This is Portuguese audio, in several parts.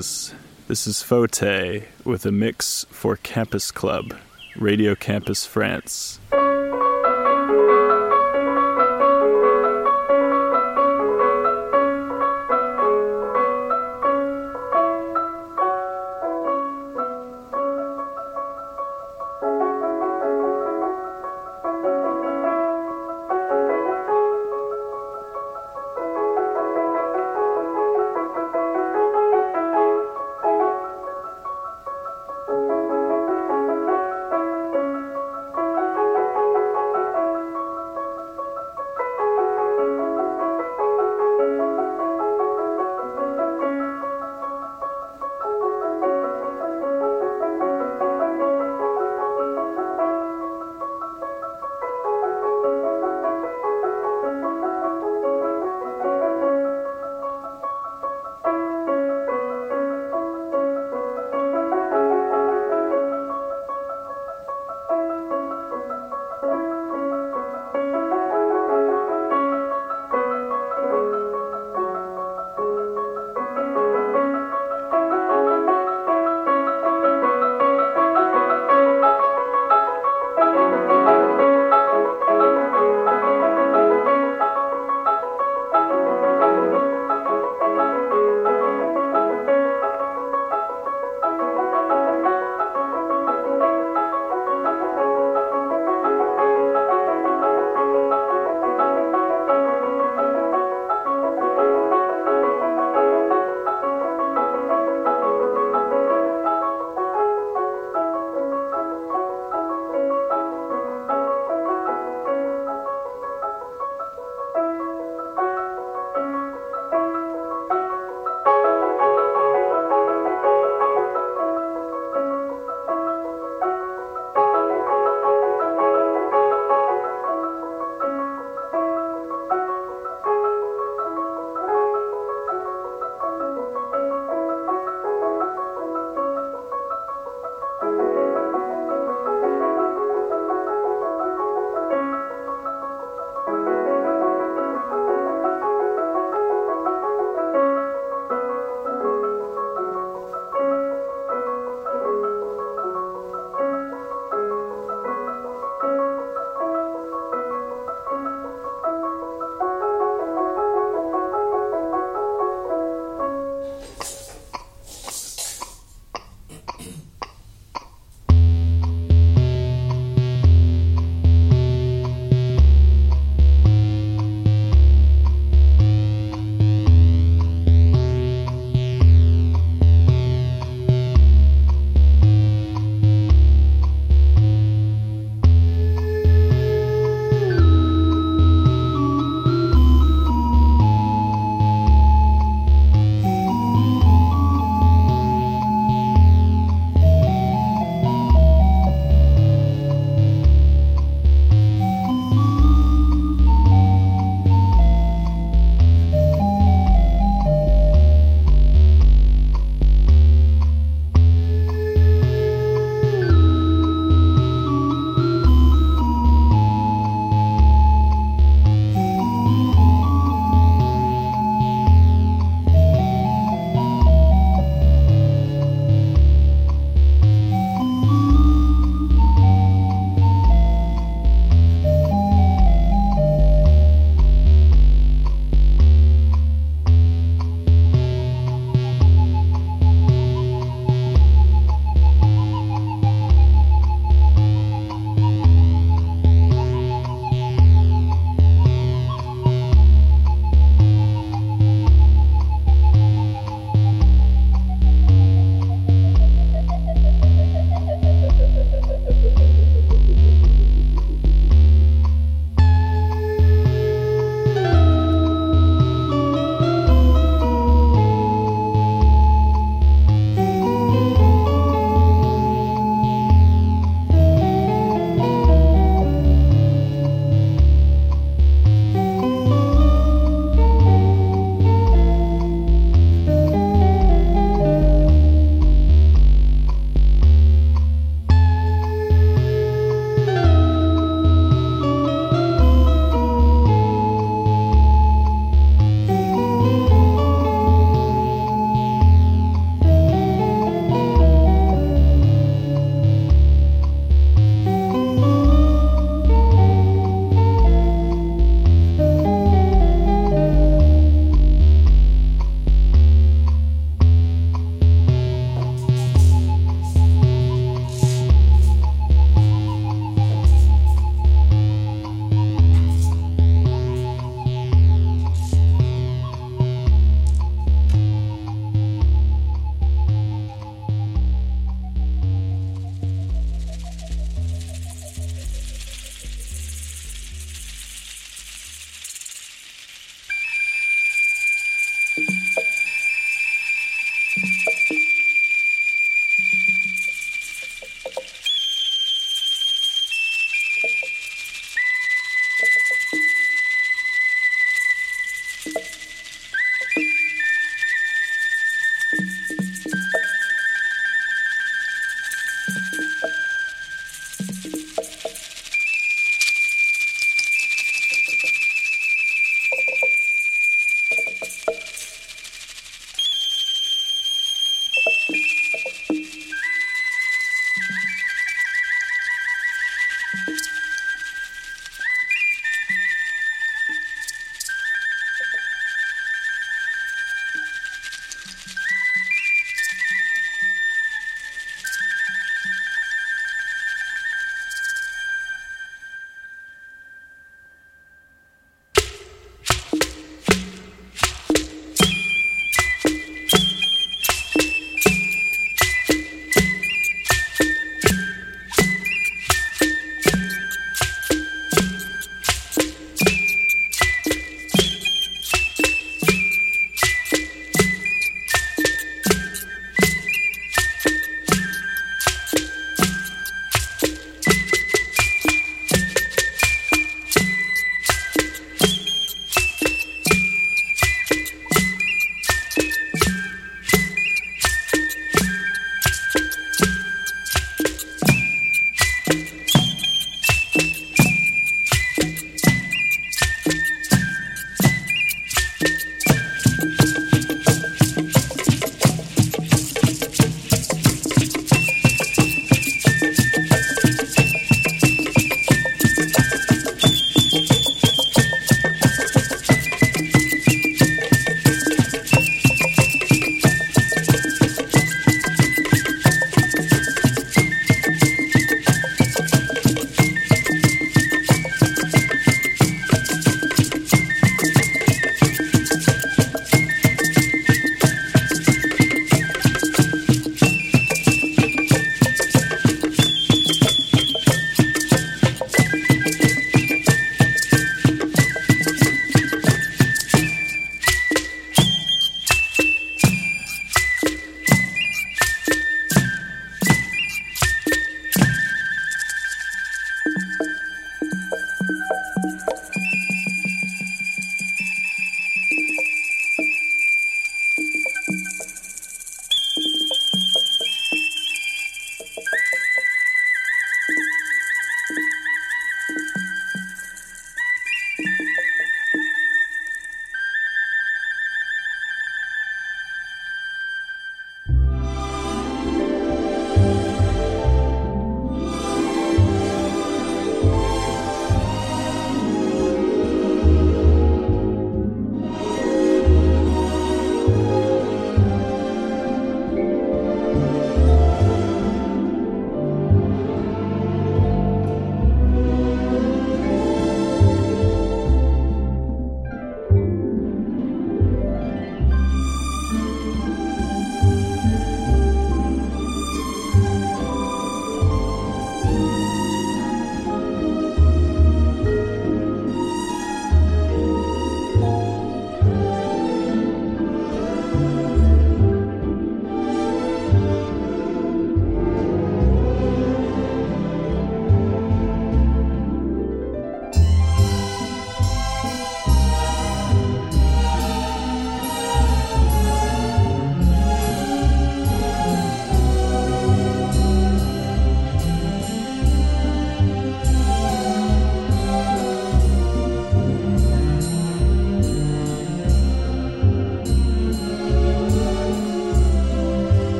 Greetings. This is Fote with a mix for Campus Club, Radio Campus France.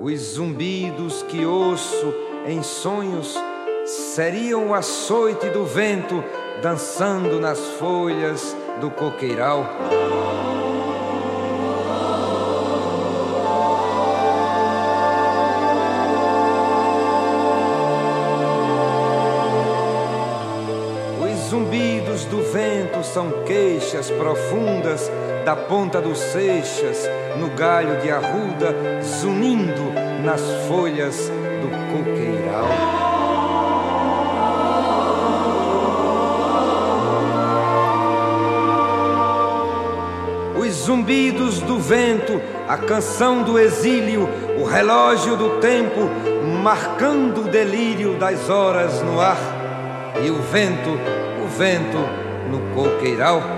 Os zumbidos que ouço em sonhos seriam o açoite do vento dançando nas folhas do coqueiral. São queixas profundas da ponta dos seixas no galho de arruda, zunindo nas folhas do coqueiral. Os zumbidos do vento, a canção do exílio, o relógio do tempo, marcando o delírio das horas no ar, e o vento, o vento no